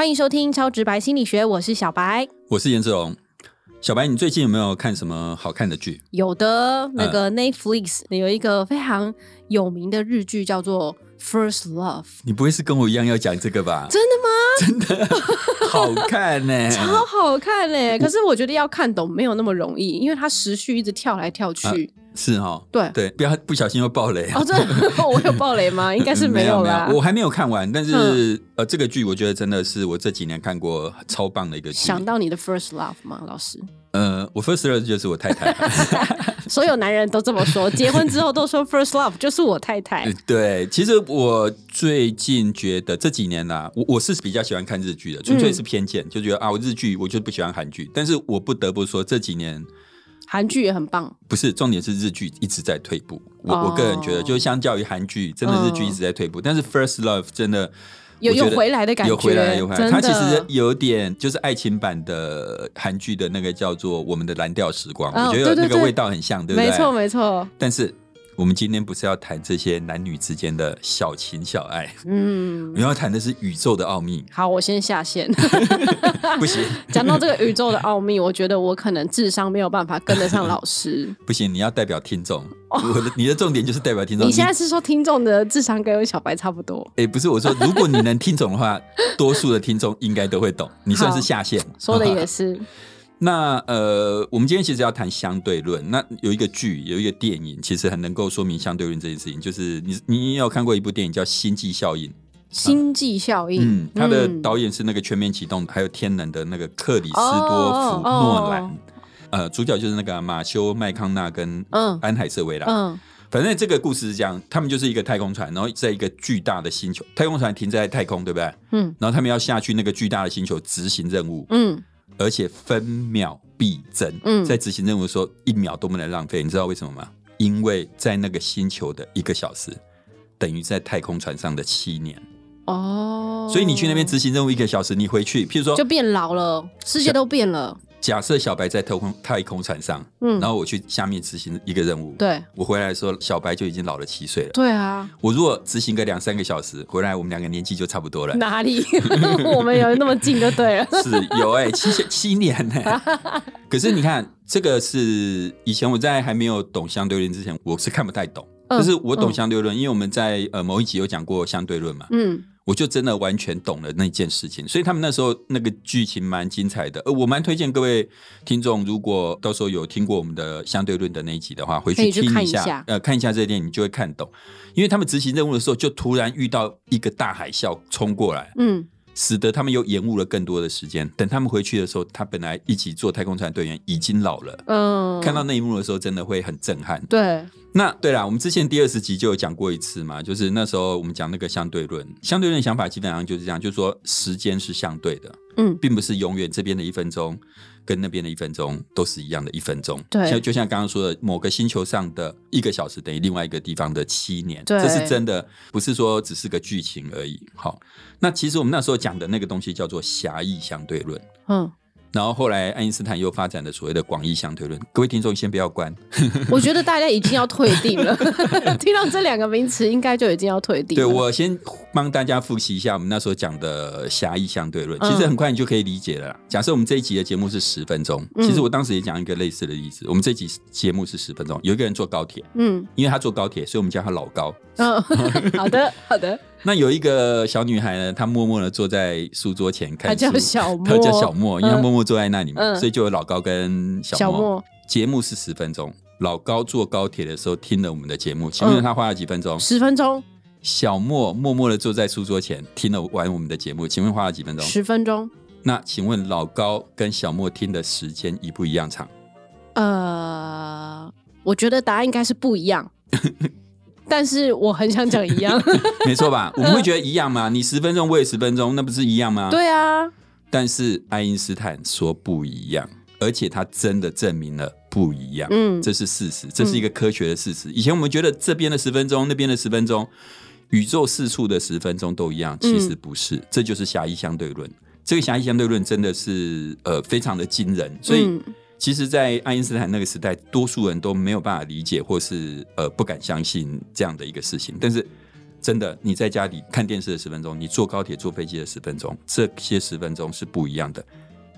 欢迎收听超直白心理学，我是小白。我是颜志龙。小白，你最近有没有看什么好看的剧？有的，那个 Netflix 有一个非常有名的日剧叫做《First Love》，你不会是跟我一样要讲这个吧？真的吗真的好看呢、超好看嘞！可是我觉得要看懂没有那么容易，因为它时序一直跳来跳去。是哦，对对，不要不小心又爆雷哦，这 我有爆雷吗？应该是没有啦。我还没有看完，但是、呃，这个剧我觉得真的是我这几年看过超棒的一个剧。想到你的 First Love 吗，老师？呃，我 First Love 就是我太太，所有男人都这么说，结婚之后都说 First Love 就是我太太。对，其实我最近觉得这几年啦、我我是比较喜欢看日剧的，纯粹是偏见，就觉得啊，我日剧我就不喜欢韩剧，但是我不得不说这几年。韩剧也很棒，不是重点是日剧一直在退步。我、哦我个人觉得，就是相较于韩剧，真的日剧一直在退步。但是 First Love 真的有有回来的感觉有回来，有回来。它其实有点就是爱情版的韩剧的那个叫做《我们的蓝调时光》，哦我觉得那个味道很像，对不对？没错没错。但是我们今天不是要谈这些男女之间的小情小爱，嗯我，们要谈的是宇宙的奥秘。好，我先下线。不行 讲到这个宇宙的奥秘，我觉得我可能智商没有办法跟得上老师。不行，你要代表听众。我的你的重点就是代表听众。哦你现在是说听众的智商跟小白差不多？哎、不是我说，如果你能听懂的话，多数的听众应该都会懂。你算是下线，说的也是。那呃，我们今天其实要谈相对论。那有一个剧，有一个电影，其实很能够说明相对论这件事情。就是你你有看过一部电影叫《星际效应》，星际效应，嗯，它的嗯导演是那个《全面启动》还有《天能》的那个克里斯多哦夫哦诺兰。呃，主角就是那个马修麦康纳跟嗯安海瑟薇啦。嗯反正这个故事是这样，他们就是一个太空船，然后在一个巨大的星球，太空船停在太空，对不对？嗯然后他们要下去那个巨大的星球执行任务，嗯，而且分秒必争。嗯在执行任务的时候，一秒都不能浪费。你知道为什么吗？因为在那个星球的一个小时，等于在太空船上的七年。哦，所以你去那边执行任务一个小时，你回去，譬如说就，变老了，世界都变了。假设小白在太空太空船上，嗯。然后我去下面执行一个任务，对。我回来的时候，小白就已经老了七岁了。对啊，我如果执行个两三个小时，回来我们两个年纪就差不多了。哪里？我们有那么近就对了。是有哎、七七年呢、可是你看，这个是以前我在还没有懂相对论之前，我是看不太懂。嗯。就是我懂相对论，因为我们在呃某一集有讲过相对论嘛，嗯我就真的完全懂了那件事情。所以他们那时候那个剧情蛮精彩的，呃，我蛮推荐各位听众，如果到时候有听过我们的相对论的那一集的话，回去去听一下，看一下呃，看一下这个电影，你就会看懂。因为他们执行任务的时候，就突然遇到一个大海啸冲过来，嗯使得他们又延误了更多的时间。等他们回去的时候，他本来一起做太空船队员已经老了。嗯，看到那一幕的时候，真的会很震撼。对，那对啦，我们之前第二十集就有讲过一次嘛，就是那时候我们讲那个相对论，相对论想法基本上就是这样，就是说时间是相对的，嗯并不是永远这边的一分钟跟那边的一分钟都是一样的一分钟。对像就像刚刚说的，某个星球上的一个小时等于另外一个地方的七年，对这是真的，不是说只是个剧情而已。好，那其实我们那时候讲的那个东西叫做狭义相对论。嗯，然后后来爱因斯坦又发展了所谓的广义相对论。各位听众先不要关，我觉得大家已经要退订了，听到这两个名词，应该就已经要退订了。对我先帮大家复习一下我们那时候讲的狭义相对论，嗯其实很快你就可以理解了啦。假设我们这一集的节目是十分钟，嗯其实我当时也讲一个类似的例子。我们这集节目是十分钟，有一个人坐高铁，嗯因为他坐高铁，所以我们叫他老高。嗯，好的好的，那有一个小女孩呢，她默默的坐在书桌前看书，她叫小莫她叫小莫，因为她嗯默默坐在那里嘛，嗯所以就有老高跟小莫。节目是十分钟，老高坐高铁的时候听了我们的节目，请问嗯他花了几分钟？十分钟，小莫默默的坐在书桌前听了完我们的节目，请问花了几分钟？十分钟，那请问老高跟小莫听的时间一不一样长？呃，我觉得答案应该是不一样，但是我很想讲一样。没错吧？我们会觉得一样吗？你十分钟，我也十分钟，那不是一样吗？。对啊，但是爱因斯坦说不一样，而且他真的证明了不一样。嗯这是事实，这是一个科学的事实。以前我们觉得这边的十分钟，那边的十分钟，宇宙四处的十分钟都一样，其实不是，这就是狭义相对论。这个狭义相对论真的是呃非常的惊人，所以嗯其实，在爱因斯坦那个时代，多数人都没有办法理解或是呃不敢相信这样的一个事情。但是真的，你在家里看电视的十分钟，你坐高铁、坐飞机的十分钟，这些十分钟是不一样的，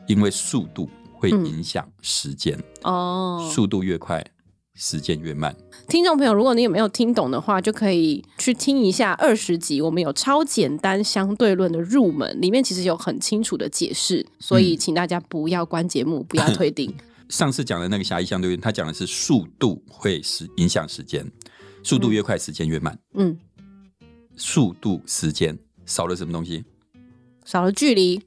因为速度会影响时间，哦，速度越快，时间越慢。听众朋友，如果你有没有听懂的话，就可以去听一下二十集，我们有超简单相对论的入门，里面其实有很清楚的解释，所以请大家不要关节目，不要退订。上次讲的那个狭义相对论，他讲的是速度会是影响时间，速度越快，时间越慢。嗯，速度、时间少了什么东西？少了距离，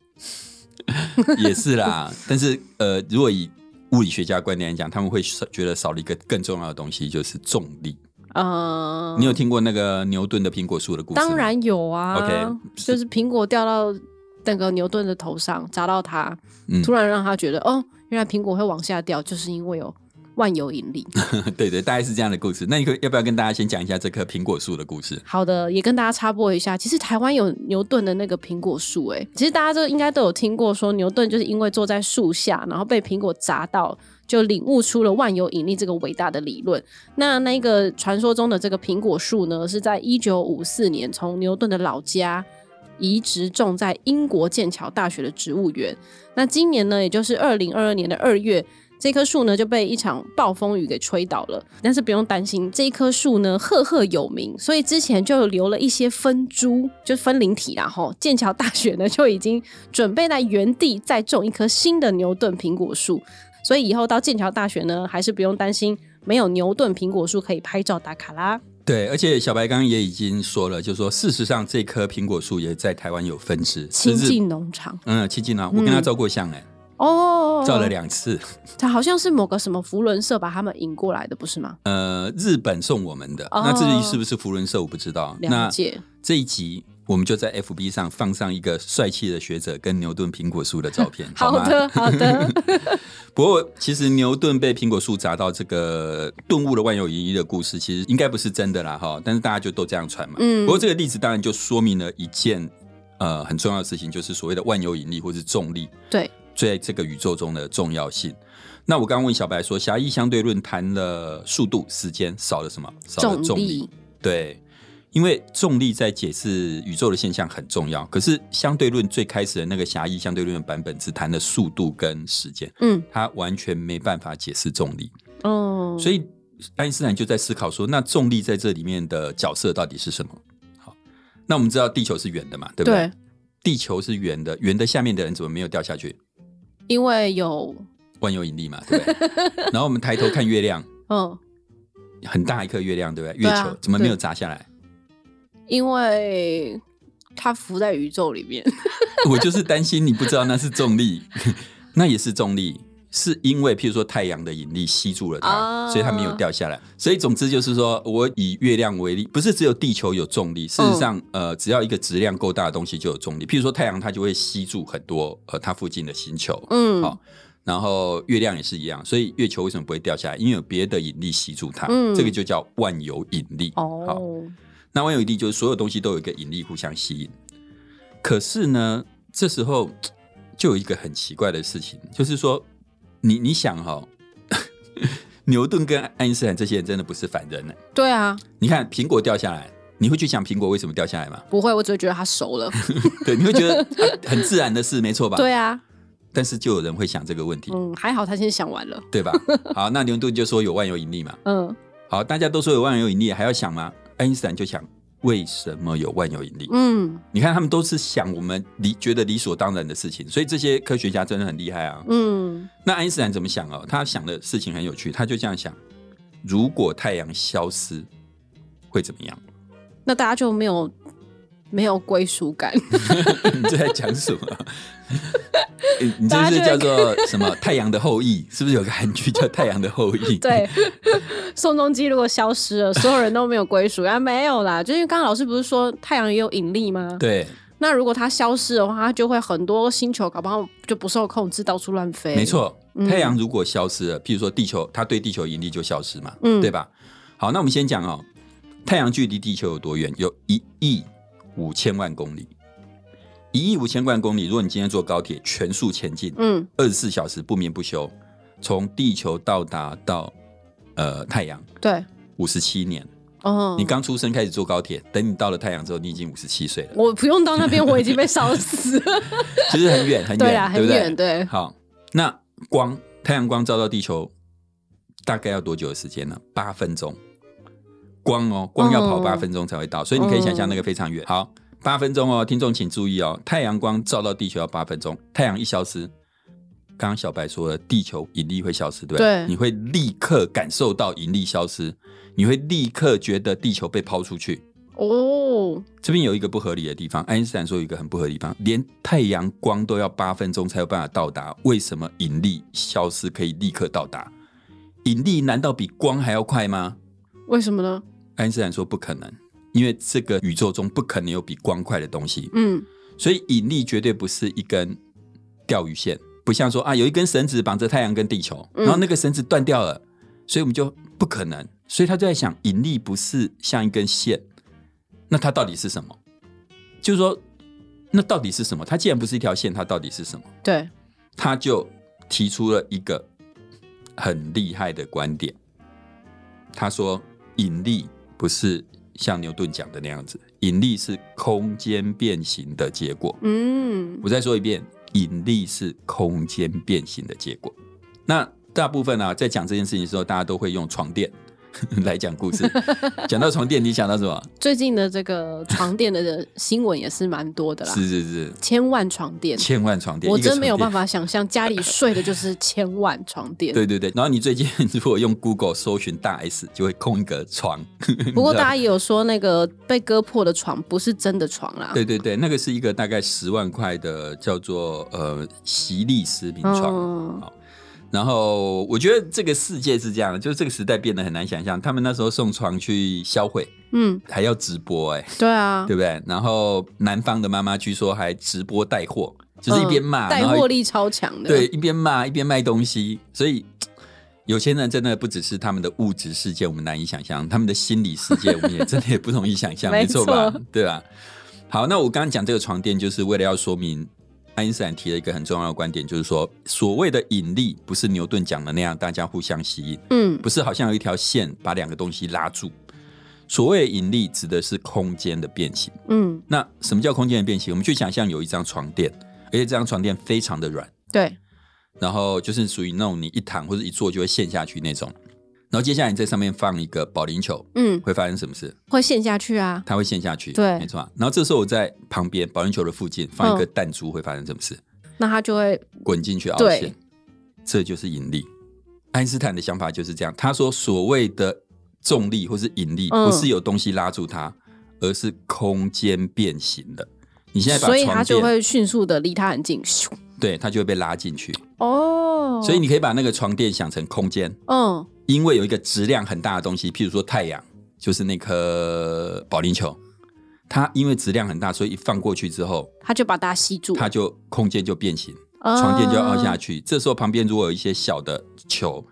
也是啦。但是呃，如果以物理学家观点来讲，他们会觉得少了一个更重要的东西，就是重力。呃，你有听过那个牛顿的苹果树的故事吗？当然有啊 OK，就是苹果掉到那个牛顿的头上，砸到他，嗯突然让他觉得，哦，原来苹果会往下掉，就是因为有万有引力。对对，大概是这样的故事。那你可要不要跟大家先讲一下这棵苹果树的故事？好的，也跟大家插播一下，其实台湾有牛顿的那个苹果树，哎，其实大家都应该都有听过，说牛顿就是因为坐在树下，然后被苹果砸到，就领悟出了万有引力这个伟大的理论。那那个传说中的这个苹果树呢，是在一九五四年从牛顿的老家移植种在英国剑桥大学的植物园。那今年呢，也就是二零二二年的二月。这棵树呢就被一场暴风雨给吹倒了，但是不用担心，这一棵树呢赫赫有名，所以之前就留了一些分株，就分灵体啦。吼，剑桥大学呢就已经准备在原地再种一棵新的牛顿苹果树，所以以后到剑桥大学呢，还是不用担心没有牛顿苹果树可以拍照打卡啦。对，而且小白刚刚也已经说了，就是说事实上这棵苹果树也在台湾有分支，亲近农场嗯，亲近啊，我跟他照过相哎、哦，照了两次。他好像是某个什么福伦社把他们引过来的，不是吗？呃，日本送我们的，哦那至于是不是福伦社我不知道。了那解，这一集我们就在 FB 上放上一个帅气的学者跟牛顿苹果树的照片，吗？好的，好的，不过其实牛顿被苹果树砸到这个顿悟了万有引力的故事，其实应该不是真的啦哈，但是大家就都这样传嘛。嗯不过这个例子当然就说明了一件呃很重要的事情，就是所谓的万有引力或是重力对，在这个宇宙中的重要性。那我刚刚问小白说，狭义相对论谈了速度、时间，少了什么？少了重力。力，对，因为重力在解释宇宙的现象很重要。可是相对论最开始的那个狭义相对论的版本只谈了速度跟时间，嗯，它完全没办法解释重力。哦，所以爱因斯坦就在思考说，那重力在这里面的角色到底是什么？好，那我们知道地球是圆的嘛，对不对？对，地球是圆的，圆的下面的人怎么没有掉下去？因为有，万有引力嘛，对不对？然后我们抬头看月亮，嗯，很大一颗月亮，对不对？月球怎么没有砸下来？因为它浮在宇宙里面。我就是担心你不知道那是重力，那也是重力，是因为譬如说太阳的引力吸住了它，啊所以它没有掉下来。所以总之就是说，我以月亮为例，不是只有地球有重力，事实上，呃，只要一个质量够大的东西就有重力。譬如说太阳，它就会吸住很多呃它附近的星球，嗯，好、然后月亮也是一样，所以月球为什么不会掉下来？因为有别的引力吸住它，嗯这个就叫万有引力。好，哦，那万有引力就是所有东西都有一个引力互相吸引。可是呢，这时候就有一个很奇怪的事情，就是说，你你想哈、牛顿跟爱因斯坦这些人真的不是凡人呢。对啊，你看苹果掉下来，你会去想苹果为什么掉下来吗？不会，我只会觉得它熟了。对，你会觉得、啊很自然的事，没错吧？。对啊，但是就有人会想这个问题，嗯，还好他先想完了。对吧？好，那牛顿就说有万有引力嘛。嗯好，大家都说有万有引力，还要想吗？爱因斯坦就想为什么有万有引力？嗯你看，他们都是想我们理觉得理所当然的事情，所以这些科学家真的很厉害啊。嗯，那爱因斯坦怎么想哦？他想的事情很有趣，他就这样想：如果太阳消失，会怎么样？那大家就没有没有归属感。你这在讲什么？你你这是叫做什么？太阳的后裔？是不是有个韩剧叫《太阳的后裔》？对，宋仲基如果消失了，所有人都没有归属啊，没有啦。就因为刚刚老师不是说太阳也有引力吗？对，那如果它消失的话，它就会很多星球搞不好就不受控制，到处乱飞。没，错。嗯太阳如果消失了，譬如说地球，它对地球引力就消失嘛，嗯对吧？好，那我们先讲哦，太阳距离地球有多远？有一亿五千万公里。一亿五千万公里，如果你今天坐高铁全速前进，嗯二十四小时不眠不休，从地球到达到呃太阳对，五十七年。哦，你刚出生开始坐高铁，等你到了太阳之后，你已经五十七岁了，我不用到那边，我已经被烧死了。其实很远很远，对不很远，对？对，好，那光太阳光照到地球大概要多久的时间呢？八分钟。光哦，光要跑哦八分钟才会到，所以你可以想象那个非常远。好，八分钟哦，听众请注意哦，太阳光照到地球要八分钟，太阳一消失，刚刚小白说了，地球引力会消失，对不对你会立刻感受到引力消失，你会立刻觉得地球被抛出去。哦，这边有一个不合理的地方，爱因斯坦说有一个很不合理的地方，连太阳光都要八分钟才有办法到达，为什么引力消失可以立刻到达？引力难道比光还要快吗？为什么呢？爱因斯坦说不可能，因为这个宇宙中不可能有比光快的东西，嗯，所以引力绝对不是一根钓鱼线，不像说啊有一根绳子绑着太阳跟地球，嗯然后那个绳子断掉了，所以我们就不可能。所以他就在想，引力不是像一根线，那它到底是什么？就是说，那到底是什么？它既然不是一条线，它到底是什么？对，他就提出了一个很厉害的观点。他说，引力不是像牛顿讲的那样子，引力是空间变形的结果。嗯，我再说一遍，引力是空间变形的结果。那大部分啊、在讲这件事情的时候，大家都会用床垫 来讲故事。讲到床垫，你想到什么？最近的这个床垫的新闻也是蛮多的啦，是是是，千万床垫，千万床垫，我真没有办法想象家里睡的就是千万床垫。对对对，然后你最近如果用 Google 搜寻大 S，就会空一个床。不过大家也有说，那个被割破的床不是真的床啦。对对对，那个是一个大概十万块的叫做呃席力斯名床。然后我觉得这个世界是这样的，就是这个时代变得很难想象。他们那时候送床去销毁，嗯，还要直播、哎，对啊，对不对？然后南方的妈妈据说还直播带货，就是一边骂，嗯带货力超强的。对，一边骂一边卖东西，所以。有些人真的不只是他们的物质世界我们难以想象，他们的心理世界我们也真的也不容易想象，没没错吧？对吧？好，那我刚刚讲这个床垫，就是为了要说明爱因斯坦提了一个很重要的观点，就是说所谓的引力不是牛顿讲的那样，大家互相吸引，嗯不是好像有一条线把两个东西拉住。所谓的引力指的是空间的变形。嗯，那什么叫空间的变形？我们去想象有一张床垫，而且这张床垫非常的软，对，然后就是属于那种你一躺或者一坐就会陷下去那种。然后接下来你在上面放一个保龄球，嗯，会发生什么事？会陷下去啊。它会陷下去，对没错啊。然后这时候我在旁边保龄球的附近放一个弹珠，会发生什么事？那它就会滚进去凹对陷，这就是引力。爱因斯坦的想法就是这样，他说所谓的重力或是引力，嗯不是有东西拉住它，而是空间变形的。你现在把所以它，就会迅速的离它很近。咻对它就会被拉进去。哦，所以你可以把那个床垫想成空间，嗯因为有一个质量很大的东西，譬如说太阳，就是那颗保龄球，它因为质量很大，所以一放过去之后，它就把它吸住，它就空间就变形，哦床垫就要凹下去。这时候旁边如果有一些小的球，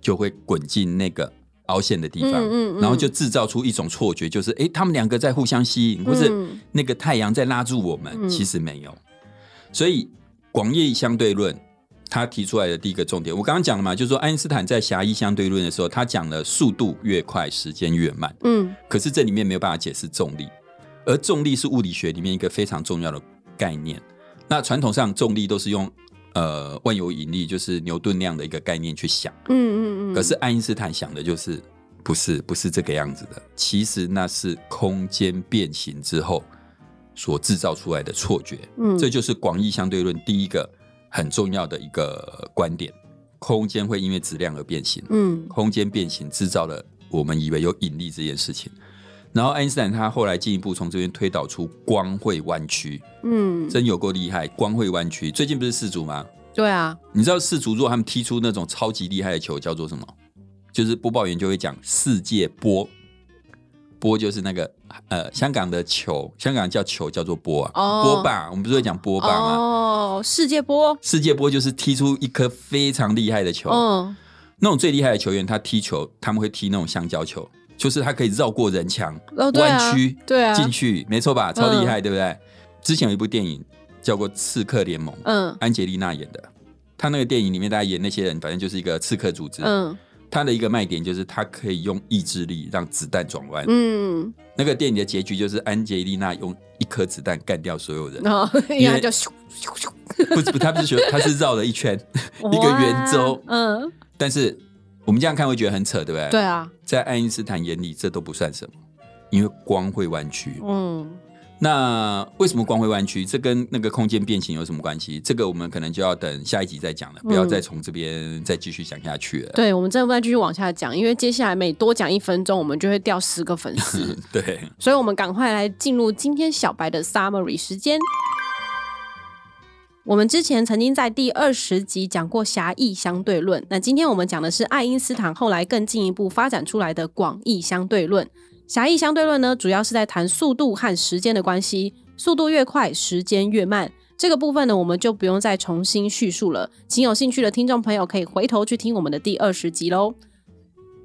就会滚进那个凹陷的地方，嗯嗯嗯然后就制造出一种错觉，就是哎，他们两个在互相吸引，或是嗯那个太阳在拉住我们，嗯其实没有。所以广义相对论。他提出来的第一个重点，我刚刚讲了嘛，就是说爱因斯坦在狭义相对论的时候，他讲了速度越快，时间越慢。嗯可是这里面没有办法解释重力，而重力是物理学里面一个非常重要的概念。那传统上重力都是用呃万有引力，就是牛顿那样的一个概念去想。嗯嗯嗯，可是爱因斯坦想的就是不是不是这个样子的，其实那是空间变形之后所制造出来的错觉。嗯这就是广义相对论第一个很重要的一个观点：空间会因为质量而变形。嗯空间变形制造了我们以为有引力这件事情。然后爱因斯坦他后来进一步从这边推导出光会弯曲，嗯，真有够厉害！光会弯曲，最近不是四足吗？对啊，你知道四足如果他们踢出那种超级厉害的球叫做什么？就是播报员就会讲世界波，波就是那个呃香港的球，香港叫球叫做波啊，哦波霸，我们不是会讲波霸吗？哦，世界波，世界波就是踢出一颗非常厉害的球，嗯那种最厉害的球员，他踢球他们会踢那种香蕉球，就是他可以绕过人墙，弯曲对啊，进去，没错吧？超厉害，对不对？之前有一部电影叫过《刺客联盟》，嗯安吉丽娜演的。他那个电影里面，大家演那些人，反正就是一个刺客组织。嗯它的一个卖点就是它可以用意志力让子弹转弯。嗯，那个电影的结局就是安吉丽娜用一颗子弹干掉所有人。然后因为就咻咻咻不是，不他不是说他是绕了一圈一个圆周，嗯，但是我们这样看会觉得很扯，对不对？对。啊，在爱因斯坦眼里，这都不算什么，因为光会弯曲。嗯，那为什么光会弯曲？这跟那个空间变形有什么关系？这个我们可能就要等下一集再讲了，不要再从这边再继续讲下去了。对，我们真的不再继续往下讲，因为接下来每多讲一分钟，我们就会掉十个粉丝，对，所以我们赶快来进入今天小白的 summary 时间。我们之前曾经在第二十集讲过狭义相对论，那今天我们讲的是爱因斯坦后来更进一步发展出来的广义相对论。狭义相对论呢，主要是在谈速度和时间的关系，速度越快，时间越慢。这个部分呢，我们就不用再重新叙述了，请有兴趣的听众朋友可以回头去听我们的第二十集喽。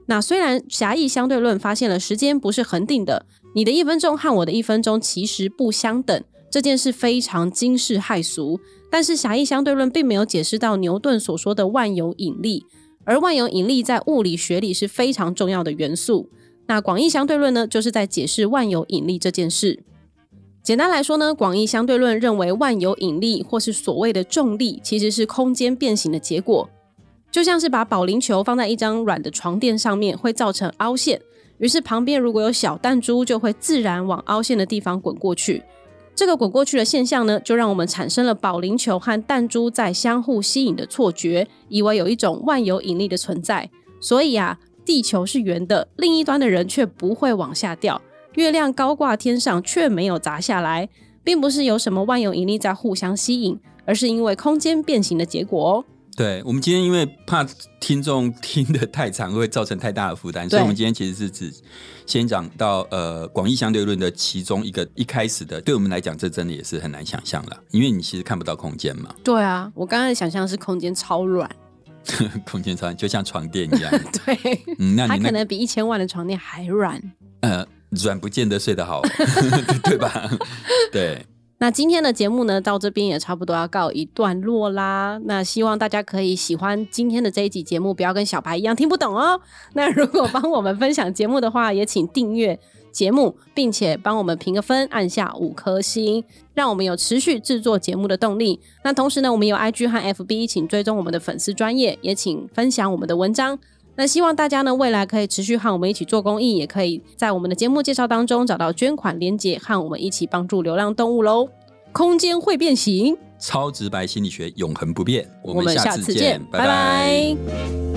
那虽然狭义相对论发现了时间不是恒定的，你的一分钟和我的一分钟其实不相等，这件事非常惊世骇俗。但是狭义相对论并没有解释到牛顿所说的万有引力，而万有引力在物理学里是非常重要的元素。那广义相对论呢，就是在解释万有引力这件事。简单来说呢，广义相对论认为万有引力或是所谓的重力，其实是空间变形的结果。就像是把保龄球放在一张软的床垫上面，会造成凹陷，于是旁边如果有小弹珠，就会自然往凹陷的地方滚过去。这个滚过去的现象呢，就让我们产生了保龄球和弹珠在相互吸引的错觉，以为有一种万有引力的存在。所以啊，地球是圆的，另一端的人却不会往下掉；月亮高挂天上，却没有砸下来，并不是有什么万有引力在互相吸引，而是因为空间变形的结果哦。对，我们今天因为怕听众听得太长会造成太大的负担，所以我们今天其实是只先讲到呃广义相对论的其中一个一开始的，对我们来讲这真的也是很难想象了，因为你其实看不到空间嘛，对啊，我刚才想象是空间超软，空间超就像床垫一样，对，嗯，那它你那可能比一千万的床垫还软。呃软不见得睡得好，对吧？对，那今天的节目呢，到这边也差不多要告一段落啦。那希望大家可以喜欢今天的这一集节目，不要跟小白一样听不懂哦。那如果帮我们分享节目的话，也请订阅节目，并且帮我们评个分，按下五颗星，让我们有持续制作节目的动力。那同时呢，我们有 IG 和 FB，请追踪我们的粉丝专业，也请分享我们的文章。那希望大家呢，未来可以持续和我们一起做公益，也可以在我们的节目介绍当中找到捐款连接，和我们一起帮助流浪动物喽。空间会变形，超直白心理学永恒不变，我我们下下次见，拜拜